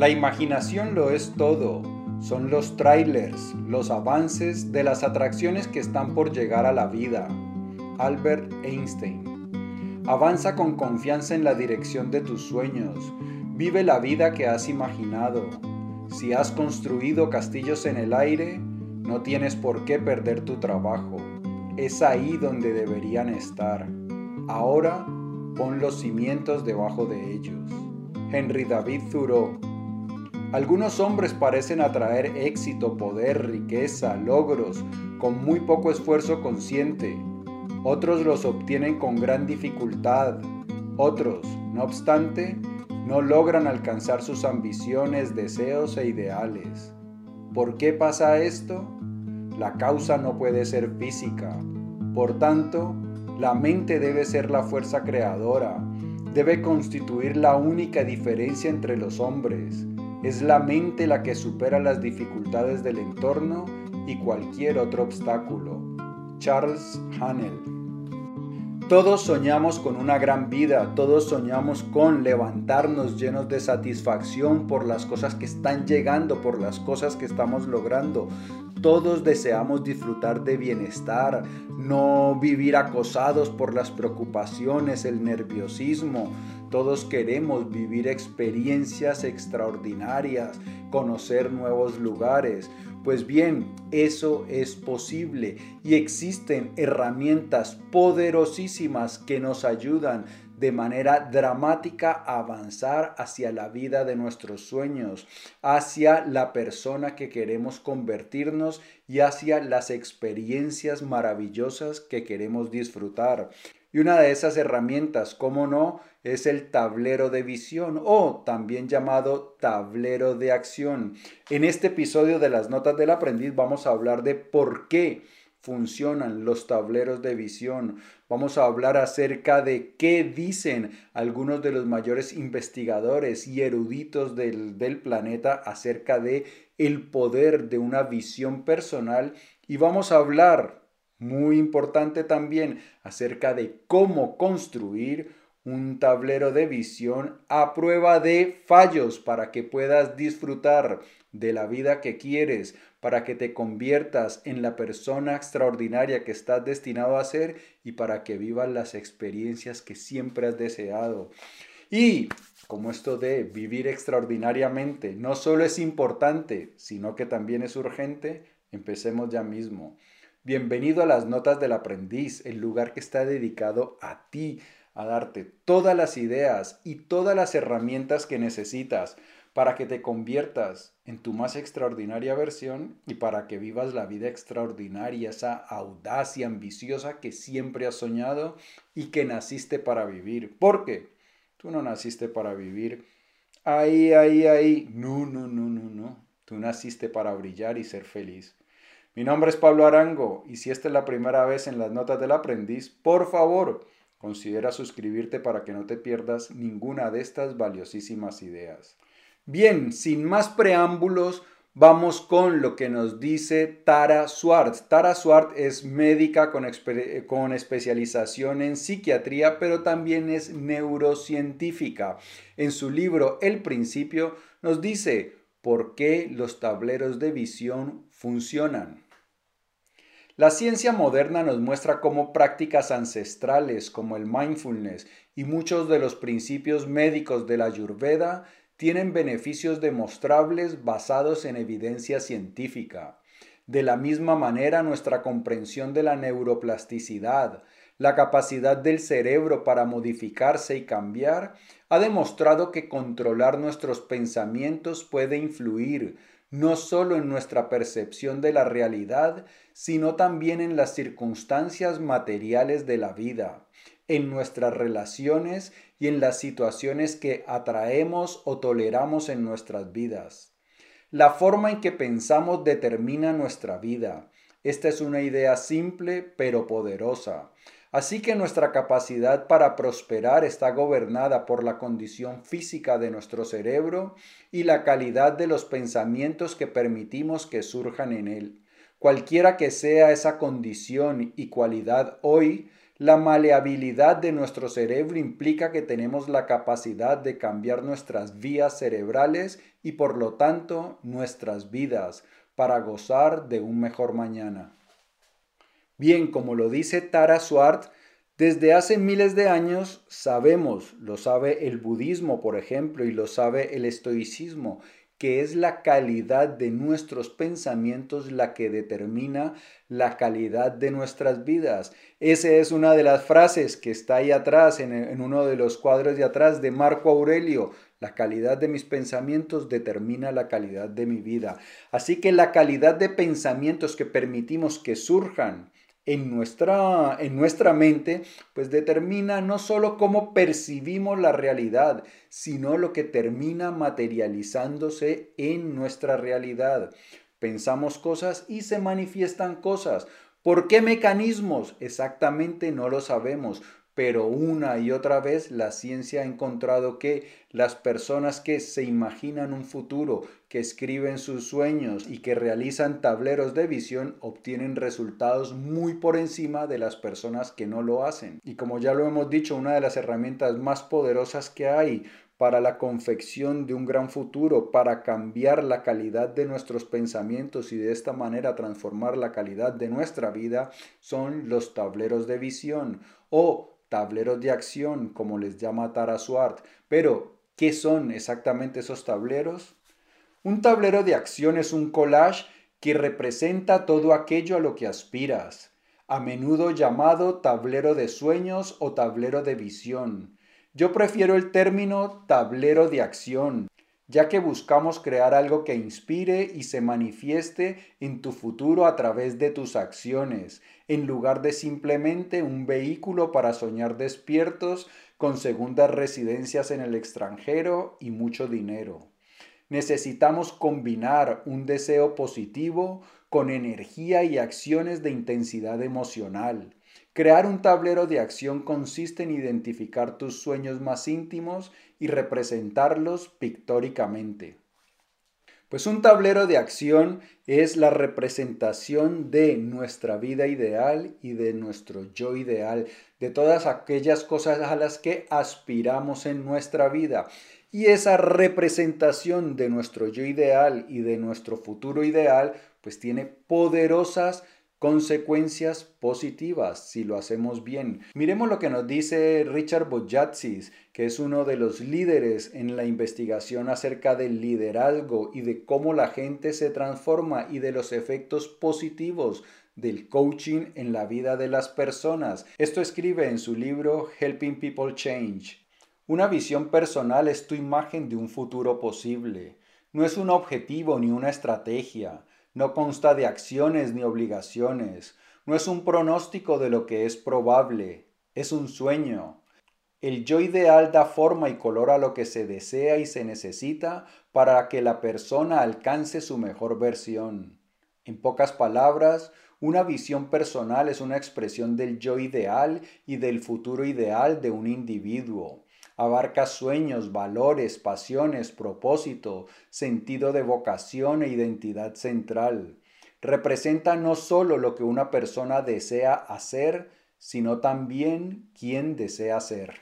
La imaginación lo es todo. Son los trailers, los avances de las atracciones que están por llegar a la vida. Albert Einstein. Avanza con confianza en la dirección de tus sueños. Vive la vida que has imaginado. Si has construido castillos en el aire, no tienes por qué perder tu trabajo. Es ahí donde deberían estar. Ahora pon los cimientos debajo de ellos. Henry David Thoreau algunos hombres parecen atraer éxito, poder, riqueza, logros, con muy poco esfuerzo consciente. Otros los obtienen con gran dificultad. Otros, no obstante, no logran alcanzar sus ambiciones, deseos e ideales. ¿Por qué pasa esto? La causa no puede ser física. Por tanto, la mente debe ser la fuerza creadora, debe constituir la única diferencia entre los hombres es la mente la que supera las dificultades del entorno y cualquier otro obstáculo. Charles Hanel. Todos soñamos con una gran vida, todos soñamos con levantarnos llenos de satisfacción por las cosas que están llegando, por las cosas que estamos logrando. Todos deseamos disfrutar de bienestar, no vivir acosados por las preocupaciones, el nerviosismo. Todos queremos vivir experiencias extraordinarias, conocer nuevos lugares. Pues bien, eso es posible y existen herramientas poderosísimas que nos ayudan de manera dramática a avanzar hacia la vida de nuestros sueños, hacia la persona que queremos convertirnos y hacia las experiencias maravillosas que queremos disfrutar. Y una de esas herramientas, como no, es el tablero de visión o también llamado tablero de acción. En este episodio de las notas del aprendiz vamos a hablar de por qué funcionan los tableros de visión. Vamos a hablar acerca de qué dicen algunos de los mayores investigadores y eruditos del, del planeta acerca de el poder de una visión personal y vamos a hablar muy importante también acerca de cómo construir un tablero de visión a prueba de fallos para que puedas disfrutar de la vida que quieres, para que te conviertas en la persona extraordinaria que estás destinado a ser y para que vivas las experiencias que siempre has deseado. Y como esto de vivir extraordinariamente no solo es importante, sino que también es urgente, empecemos ya mismo. Bienvenido a las Notas del Aprendiz, el lugar que está dedicado a ti, a darte todas las ideas y todas las herramientas que necesitas para que te conviertas en tu más extraordinaria versión y para que vivas la vida extraordinaria, esa audacia ambiciosa que siempre has soñado y que naciste para vivir. ¿Por qué? Tú no naciste para vivir ahí, ahí, ahí. No, no, no, no, no. Tú naciste para brillar y ser feliz. Mi nombre es Pablo Arango y si esta es la primera vez en las notas del aprendiz, por favor, considera suscribirte para que no te pierdas ninguna de estas valiosísimas ideas. Bien, sin más preámbulos, vamos con lo que nos dice Tara Swart. Tara Swart es médica con, con, especialización en psiquiatría, pero también es neurocientífica. En su libro El principio nos dice por qué los tableros de visión funcionan. La ciencia moderna nos muestra cómo prácticas ancestrales como el mindfulness y muchos de los principios médicos de la Ayurveda tienen beneficios demostrables basados en evidencia científica. De la misma manera, nuestra comprensión de la neuroplasticidad, la capacidad del cerebro para modificarse y cambiar, ha demostrado que controlar nuestros pensamientos puede influir no solo en nuestra percepción de la realidad, sino también en las circunstancias materiales de la vida, en nuestras relaciones y en las situaciones que atraemos o toleramos en nuestras vidas. La forma en que pensamos determina nuestra vida. Esta es una idea simple pero poderosa. Así que nuestra capacidad para prosperar está gobernada por la condición física de nuestro cerebro y la calidad de los pensamientos que permitimos que surjan en él. Cualquiera que sea esa condición y cualidad hoy, La maleabilidad de nuestro cerebro implica que tenemos la capacidad de cambiar nuestras vías cerebrales y por lo tanto nuestras vidas para gozar de un mejor mañana. Bien, como lo dice Tara Swart, desde hace miles de años sabemos, lo sabe el budismo por ejemplo y lo sabe el estoicismo, que es la calidad de nuestros pensamientos la que determina la calidad de nuestras vidas. Esa es una de las frases que está ahí atrás, en, en, uno de los cuadros de atrás de Marco Aurelio. La calidad de mis pensamientos determina la calidad de mi vida. Así que la calidad de pensamientos que permitimos que surjan en nuestra, en nuestra mente, pues determina no solo cómo percibimos la realidad, sino lo que termina materializándose en nuestra realidad. Pensamos cosas y se manifiestan cosas. ¿Por qué mecanismos? Exactamente no lo sabemos pero una y otra vez la ciencia ha encontrado que las personas que se imaginan un futuro, que escriben sus sueños y que realizan tableros de visión obtienen resultados muy por encima de las personas que no lo hacen. Y como ya lo hemos dicho, una de las herramientas más poderosas que hay para la confección de un gran futuro, para cambiar la calidad de nuestros pensamientos y de esta manera transformar la calidad de nuestra vida, son los tableros de visión o tableros de acción, como les llama Tara Swart. Pero, ¿qué son exactamente esos tableros? Un tablero de acción es un collage que representa todo aquello a lo que aspiras, a menudo llamado tablero de sueños o tablero de visión. Yo prefiero el término tablero de acción, ya que buscamos crear algo que inspire y se manifieste en tu futuro a través de tus acciones, en lugar de simplemente un vehículo para soñar despiertos con segundas residencias en el extranjero y mucho dinero. Necesitamos combinar un deseo positivo con energía y acciones de intensidad emocional. Crear un tablero de acción consiste en identificar tus sueños más íntimos y representarlos pictóricamente. Pues un tablero de acción es la representación de nuestra vida ideal y de nuestro yo ideal, de todas aquellas cosas a las que aspiramos en nuestra vida. Y esa representación de nuestro yo ideal y de nuestro futuro ideal, pues tiene poderosas consecuencias positivas si lo hacemos bien. Miremos lo que nos dice Richard Bojatsis, que es uno de los líderes en la investigación acerca del liderazgo y de cómo la gente se transforma y de los efectos positivos del coaching en la vida de las personas. Esto escribe en su libro Helping People Change. Una visión personal es tu imagen de un futuro posible. No es un objetivo ni una estrategia no consta de acciones ni obligaciones, no es un pronóstico de lo que es probable, es un sueño. El yo ideal da forma y color a lo que se desea y se necesita para que la persona alcance su mejor versión. En pocas palabras, una visión personal es una expresión del yo ideal y del futuro ideal de un individuo abarca sueños, valores, pasiones, propósito, sentido de vocación e identidad central. Representa no solo lo que una persona desea hacer, sino también quién desea ser.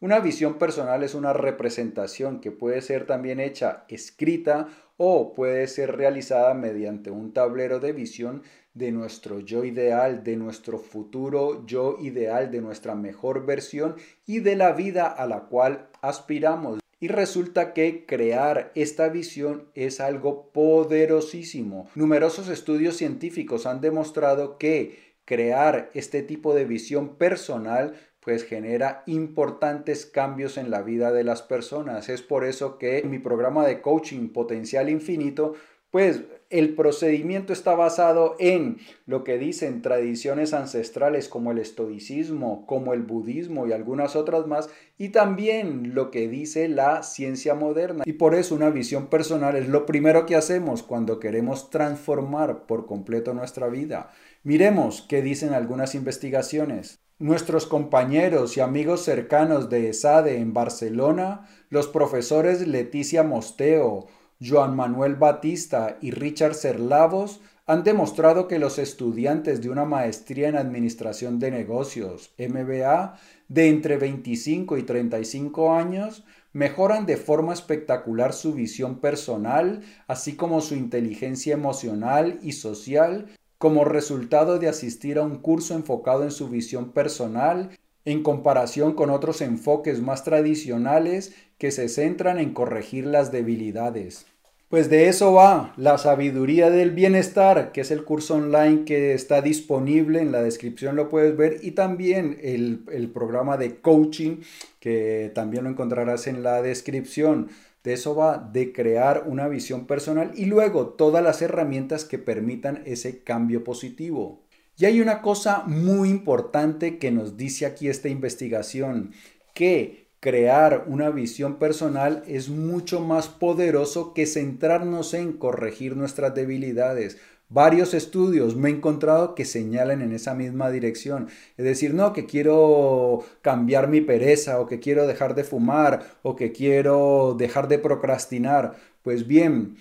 Una visión personal es una representación que puede ser también hecha escrita o puede ser realizada mediante un tablero de visión de nuestro yo ideal, de nuestro futuro yo ideal, de nuestra mejor versión y de la vida a la cual aspiramos. Y resulta que crear esta visión es algo poderosísimo. Numerosos estudios científicos han demostrado que crear este tipo de visión personal pues genera importantes cambios en la vida de las personas. Es por eso que en mi programa de coaching Potencial Infinito pues el procedimiento está basado en lo que dicen tradiciones ancestrales como el estoicismo, como el budismo y algunas otras más, y también lo que dice la ciencia moderna. Y por eso una visión personal es lo primero que hacemos cuando queremos transformar por completo nuestra vida. Miremos qué dicen algunas investigaciones. Nuestros compañeros y amigos cercanos de ESADE en Barcelona, los profesores Leticia Mosteo, Joan Manuel Batista y Richard Serlavos han demostrado que los estudiantes de una maestría en Administración de Negocios, MBA, de entre 25 y 35 años, mejoran de forma espectacular su visión personal, así como su inteligencia emocional y social, como resultado de asistir a un curso enfocado en su visión personal en comparación con otros enfoques más tradicionales que se centran en corregir las debilidades. Pues de eso va la sabiduría del bienestar, que es el curso online que está disponible, en la descripción lo puedes ver, y también el, programa de coaching, que también lo encontrarás en la descripción. De eso va de crear una visión personal y luego todas las herramientas que permitan ese cambio positivo. Y hay una cosa muy importante que nos dice aquí esta investigación, que crear una visión personal es mucho más poderoso que centrarnos en corregir nuestras debilidades. Varios estudios me he encontrado que señalan en esa misma dirección. Es decir, no, que quiero cambiar mi pereza o que quiero dejar de fumar o que quiero dejar de procrastinar. Pues bien,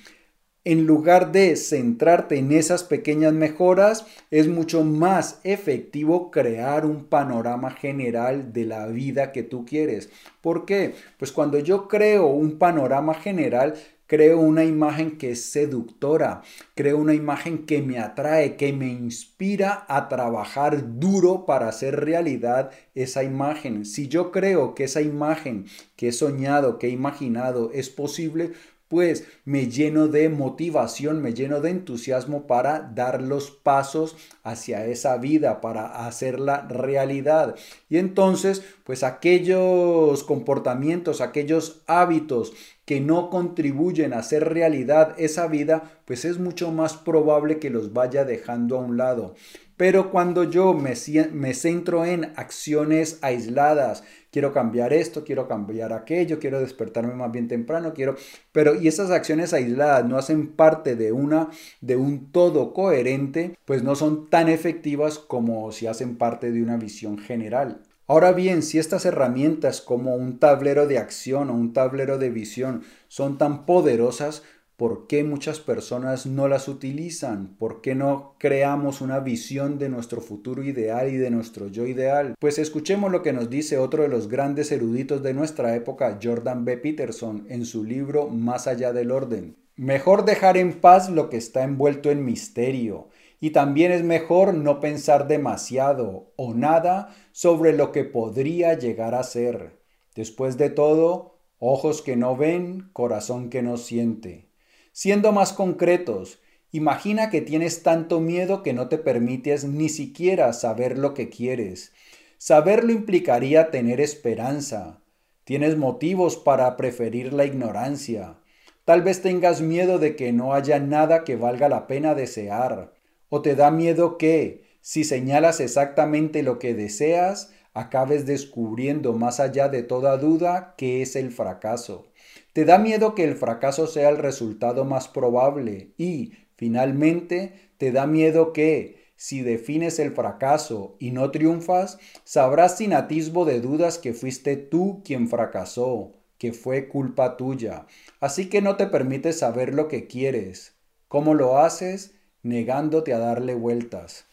en lugar de centrarte en esas pequeñas mejoras, es mucho más efectivo crear un panorama general de la vida que tú quieres. ¿Por qué? Pues cuando yo creo un panorama general, creo una imagen que es seductora, creo una imagen que me atrae, que me inspira a trabajar duro para hacer realidad esa imagen. Si yo creo que esa imagen que he soñado, que he imaginado es posible, pues me lleno de motivación, me lleno de entusiasmo para dar los pasos hacia esa vida, para hacerla realidad. Y entonces, pues aquellos comportamientos, aquellos hábitos que no contribuyen a hacer realidad esa vida, pues es mucho más probable que los vaya dejando a un lado. Pero cuando yo me, centro en acciones aisladas, quiero cambiar esto, quiero cambiar aquello, quiero despertarme más bien temprano, quiero, pero y esas acciones aisladas no hacen parte de una de un todo coherente, pues no son tan efectivas como si hacen parte de una visión general. Ahora bien, si estas herramientas como un tablero de acción o un tablero de visión son tan poderosas, ¿Por qué muchas personas no las utilizan? ¿Por qué no creamos una visión de nuestro futuro ideal y de nuestro yo ideal? Pues escuchemos lo que nos dice otro de los grandes eruditos de nuestra época, Jordan B. Peterson, en su libro Más allá del orden. Mejor dejar en paz lo que está envuelto en misterio. Y también es mejor no pensar demasiado o nada sobre lo que podría llegar a ser. Después de todo, ojos que no ven, corazón que no siente. Siendo más concretos, imagina que tienes tanto miedo que no te permites ni siquiera saber lo que quieres. Saberlo implicaría tener esperanza. Tienes motivos para preferir la ignorancia. Tal vez tengas miedo de que no haya nada que valga la pena desear. O te da miedo que, si señalas exactamente lo que deseas, acabes descubriendo más allá de toda duda qué es el fracaso. Te da miedo que el fracaso sea el resultado más probable y, finalmente, te da miedo que, si defines el fracaso y no triunfas, sabrás sin atisbo de dudas que fuiste tú quien fracasó, que fue culpa tuya. Así que no te permites saber lo que quieres. ¿Cómo lo haces? Negándote a darle vueltas.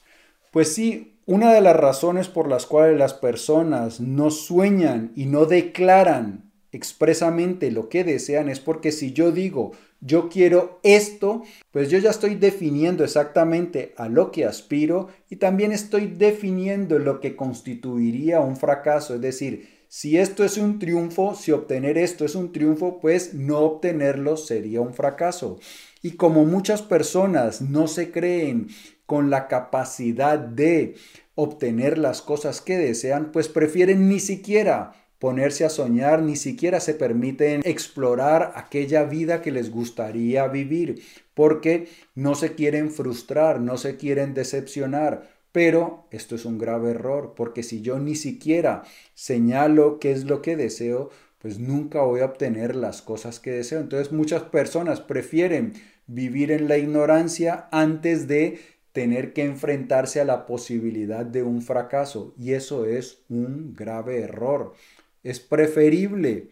Pues sí, una de las razones por las cuales las personas no sueñan y no declaran expresamente lo que desean es porque si yo digo yo quiero esto, pues yo ya estoy definiendo exactamente a lo que aspiro y también estoy definiendo lo que constituiría un fracaso. Es decir, si esto es un triunfo, si obtener esto es un triunfo, pues no obtenerlo sería un fracaso. Y como muchas personas no se creen con la capacidad de obtener las cosas que desean, pues prefieren ni siquiera ponerse a soñar, ni siquiera se permiten explorar aquella vida que les gustaría vivir, porque no se quieren frustrar, no se quieren decepcionar. Pero esto es un grave error, porque si yo ni siquiera señalo qué es lo que deseo, pues nunca voy a obtener las cosas que deseo. Entonces muchas personas prefieren vivir en la ignorancia antes de tener que enfrentarse a la posibilidad de un fracaso. Y eso es un grave error. Es preferible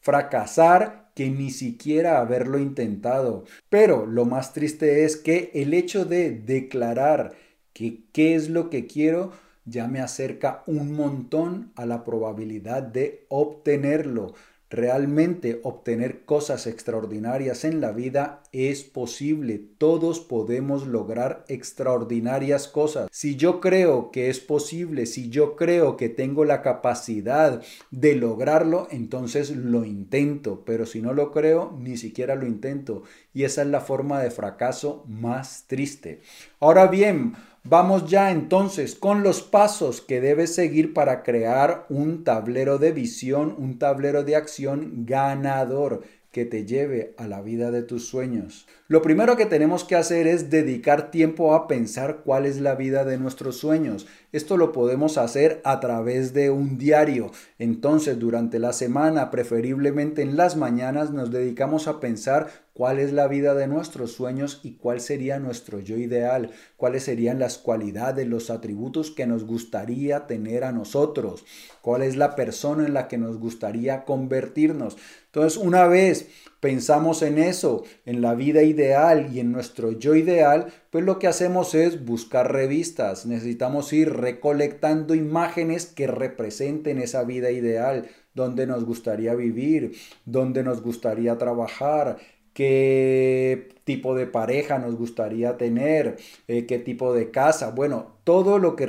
fracasar que ni siquiera haberlo intentado. Pero lo más triste es que el hecho de declarar que qué es lo que quiero ya me acerca un montón a la probabilidad de obtenerlo. Realmente obtener cosas extraordinarias en la vida es posible. Todos podemos lograr extraordinarias cosas. Si yo creo que es posible, si yo creo que tengo la capacidad de lograrlo, entonces lo intento. Pero si no lo creo, ni siquiera lo intento. Y esa es la forma de fracaso más triste. Ahora bien, Vamos ya entonces con los pasos que debes seguir para crear un tablero de visión, un tablero de acción ganador que te lleve a la vida de tus sueños. Lo primero que tenemos que hacer es dedicar tiempo a pensar cuál es la vida de nuestros sueños. Esto lo podemos hacer a través de un diario. Entonces, durante la semana, preferiblemente en las mañanas, nos dedicamos a pensar cuál es la vida de nuestros sueños y cuál sería nuestro yo ideal, cuáles serían las cualidades, los atributos que nos gustaría tener a nosotros, cuál es la persona en la que nos gustaría convertirnos. Entonces, una vez pensamos en eso, en la vida ideal y en nuestro yo ideal, pues lo que hacemos es buscar revistas. Necesitamos ir recolectando imágenes que representen esa vida ideal, donde nos gustaría vivir, donde nos gustaría trabajar, qué tipo de pareja nos gustaría tener, eh, qué tipo de casa. Bueno, todo lo que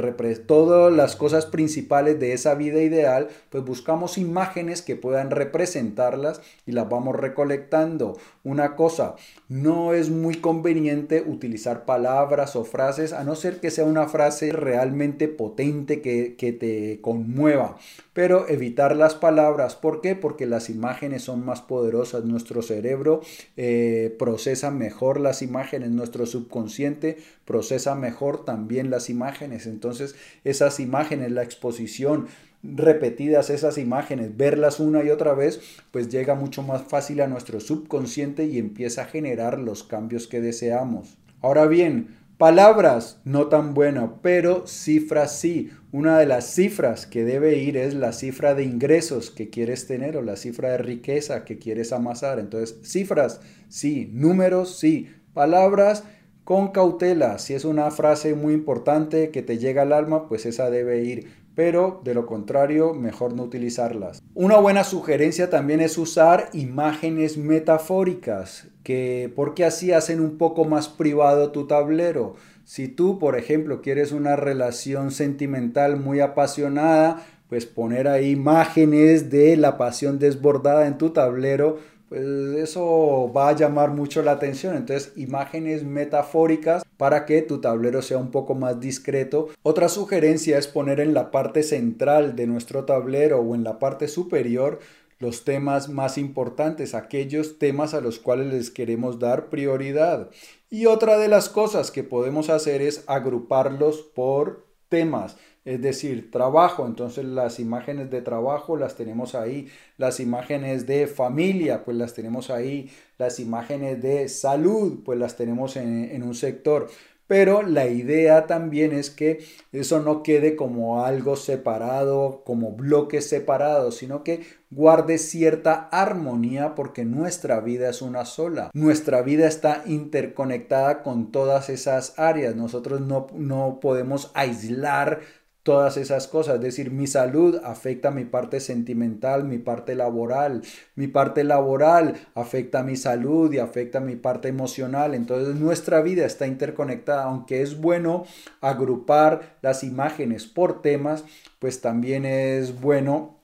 todas las cosas principales de esa vida ideal, pues buscamos imágenes que puedan representarlas y las vamos recolectando. Una cosa, no es muy conveniente utilizar palabras o frases a no ser que sea una frase realmente potente que, que te conmueva, pero evitar las palabras. ¿Por qué? Porque las imágenes son más poderosas. Nuestro cerebro eh, procesa mejor las imágenes, nuestro subconsciente procesa mejor también las imágenes entonces esas imágenes, la exposición, repetidas esas imágenes, verlas una y otra vez, pues llega mucho más fácil a nuestro subconsciente y empieza a generar los cambios que deseamos. Ahora bien, palabras no tan buenas, pero cifras sí. Una de las cifras que debe ir es la cifra de ingresos que quieres tener o la cifra de riqueza que quieres amasar. Entonces, cifras sí, números sí, palabras con cautela. Si es una frase muy importante que te llega al alma, pues esa debe ir. Pero de lo contrario, mejor no utilizarlas. Una buena sugerencia también es usar imágenes metafóricas, que porque así hacen un poco más privado tu tablero. Si tú, por ejemplo, quieres una relación sentimental muy apasionada, pues poner ahí imágenes de la pasión desbordada en tu tablero pues eso va a llamar mucho la atención. Entonces, imágenes metafóricas para que tu tablero sea un poco más discreto. Otra sugerencia es poner en la parte central de nuestro tablero o en la parte superior los temas más importantes, aquellos temas a los cuales les queremos dar prioridad. Y otra de las cosas que podemos hacer es agruparlos por temas es decir, trabajo, entonces las imágenes de trabajo las tenemos ahí, las imágenes de familia, pues las tenemos ahí, las imágenes de salud, pues las tenemos en, un sector. Pero la idea también es que eso no quede como algo separado, como bloques separados, sino que guarde cierta armonía porque nuestra vida es una sola. Nuestra vida está interconectada con todas esas áreas. Nosotros no, no podemos aislar todas esas cosas. Es decir, mi salud afecta mi parte sentimental, mi parte laboral. Mi parte laboral afecta mi salud y afecta mi parte emocional. Entonces nuestra vida está interconectada. Aunque es bueno agrupar las imágenes por temas, pues también es bueno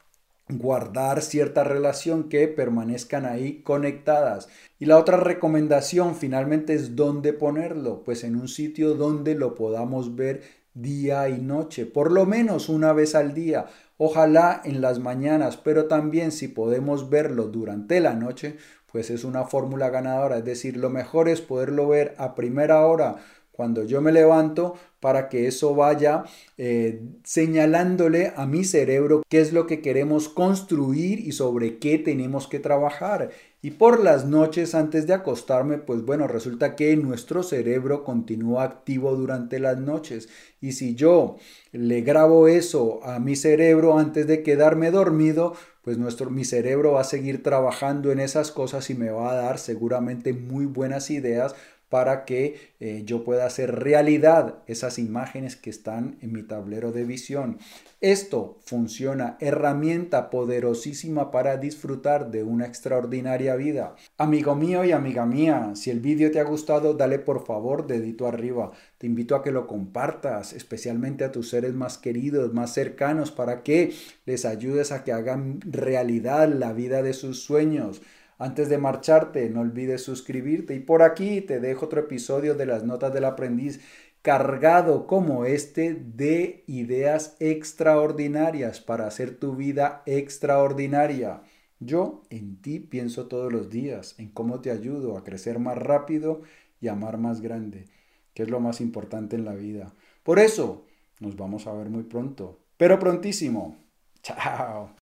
guardar cierta relación que permanezcan ahí conectadas. Y la otra recomendación finalmente es dónde ponerlo, pues en un sitio donde lo podamos ver día y noche, por lo menos una vez al día, ojalá en las mañanas, pero también si podemos verlo durante la noche, pues es una fórmula ganadora, es decir, lo mejor es poderlo ver a primera hora cuando yo me levanto para que eso vaya eh, señalándole a mi cerebro qué es lo que queremos construir y sobre qué tenemos que trabajar. Y por las noches antes de acostarme, pues bueno, resulta que nuestro cerebro continúa activo durante las noches. Y si yo le grabo eso a mi cerebro antes de quedarme dormido, pues nuestro, mi cerebro va a seguir trabajando en esas cosas y me va a dar seguramente muy buenas ideas para que eh, yo pueda hacer realidad esas imágenes que están en mi tablero de visión. Esto funciona, herramienta poderosísima para disfrutar de una extraordinaria vida. Amigo mío y amiga mía, si el vídeo te ha gustado, dale por favor dedito arriba. Te invito a que lo compartas, especialmente a tus seres más queridos, más cercanos, para que les ayudes a que hagan realidad la vida de sus sueños. Antes de marcharte, no olvides suscribirte y por aquí te dejo otro episodio de las notas del aprendiz cargado como este de ideas extraordinarias para hacer tu vida extraordinaria. Yo en ti pienso todos los días, en cómo te ayudo a crecer más rápido y amar más grande, que es lo más importante en la vida. Por eso, nos vamos a ver muy pronto, pero prontísimo. Chao.